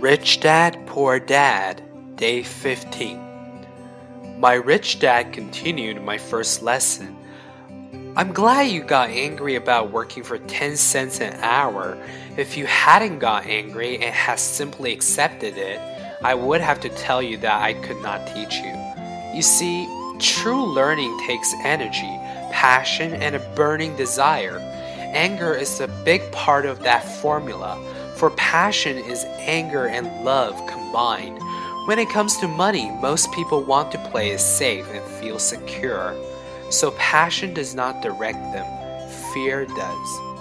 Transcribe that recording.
Rich Dad Poor Dad, Day 15. My rich dad continued my first lesson. I'm glad you got angry about working for 10 cents an hour. If you hadn't got angry and had simply accepted it, I would have to tell you that I could not teach you. You see, true learning takes energy passion, and a burning desire. Anger is a big part of that formula, for passion is anger and love combined. When it comes to money, most people want to play it safe and feel secure. So passion does not direct them, fear does.